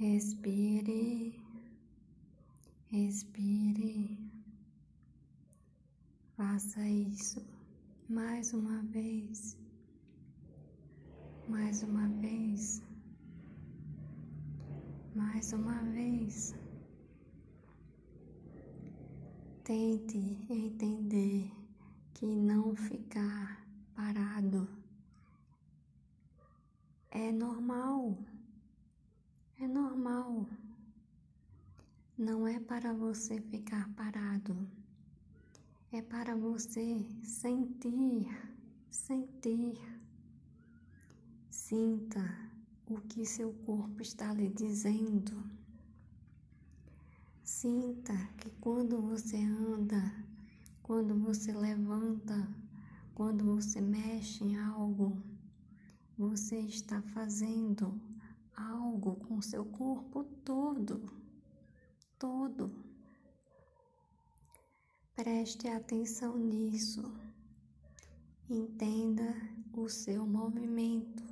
Respire, respire. Faça isso mais uma vez, mais uma vez, mais uma vez. Tente entender que não ficar parado é normal. É normal. Não é para você ficar parado. É para você sentir, sentir. Sinta o que seu corpo está lhe dizendo. Sinta que quando você anda, quando você levanta, quando você mexe em algo, você está fazendo algo com seu corpo todo, todo. Preste atenção nisso. Entenda o seu movimento.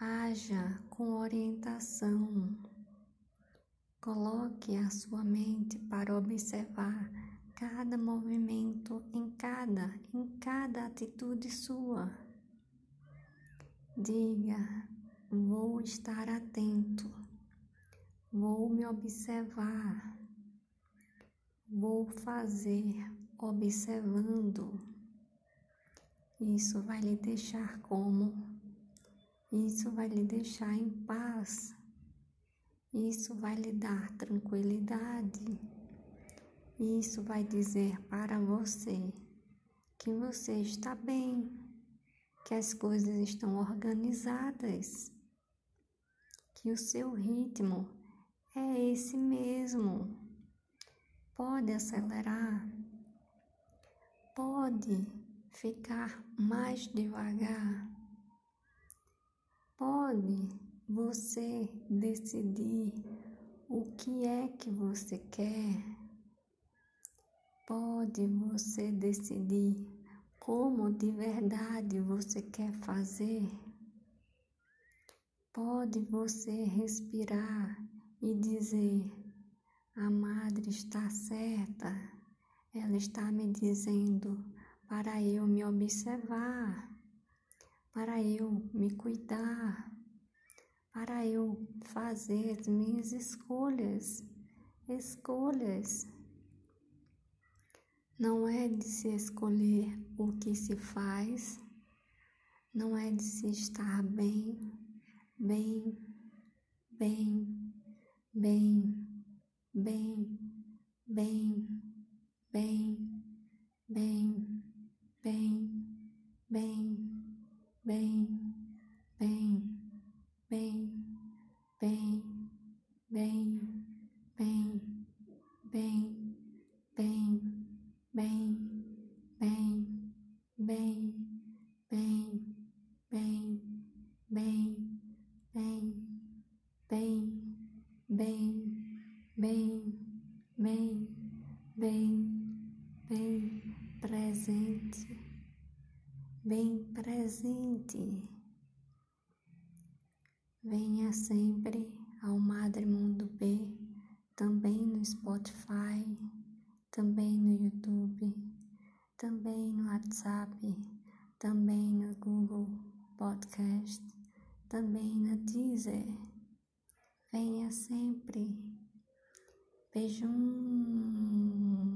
Haja com orientação. Coloque a sua mente para observar cada movimento em cada, em cada atitude sua. Diga, Vou estar atento, vou me observar, vou fazer observando. Isso vai lhe deixar como? Isso vai lhe deixar em paz. Isso vai lhe dar tranquilidade. Isso vai dizer para você que você está bem, que as coisas estão organizadas que o seu ritmo é esse mesmo. Pode acelerar, pode ficar mais devagar, pode você decidir o que é que você quer, pode você decidir como de verdade você quer fazer. Pode você respirar e dizer: A madre está certa, ela está me dizendo para eu me observar, para eu me cuidar, para eu fazer as minhas escolhas. Escolhas. Não é de se escolher o que se faz, não é de se estar bem bem, bem, bem, bem, bem, bem, bem, bem, bem, bem, bem, bem, bem, bem, bem, bem, bem presente, bem presente. Venha sempre ao Madre Mundo B, também no Spotify, também no YouTube, também no WhatsApp, também no Google Podcast também né, na Deezer. É, venha sempre. Beijão.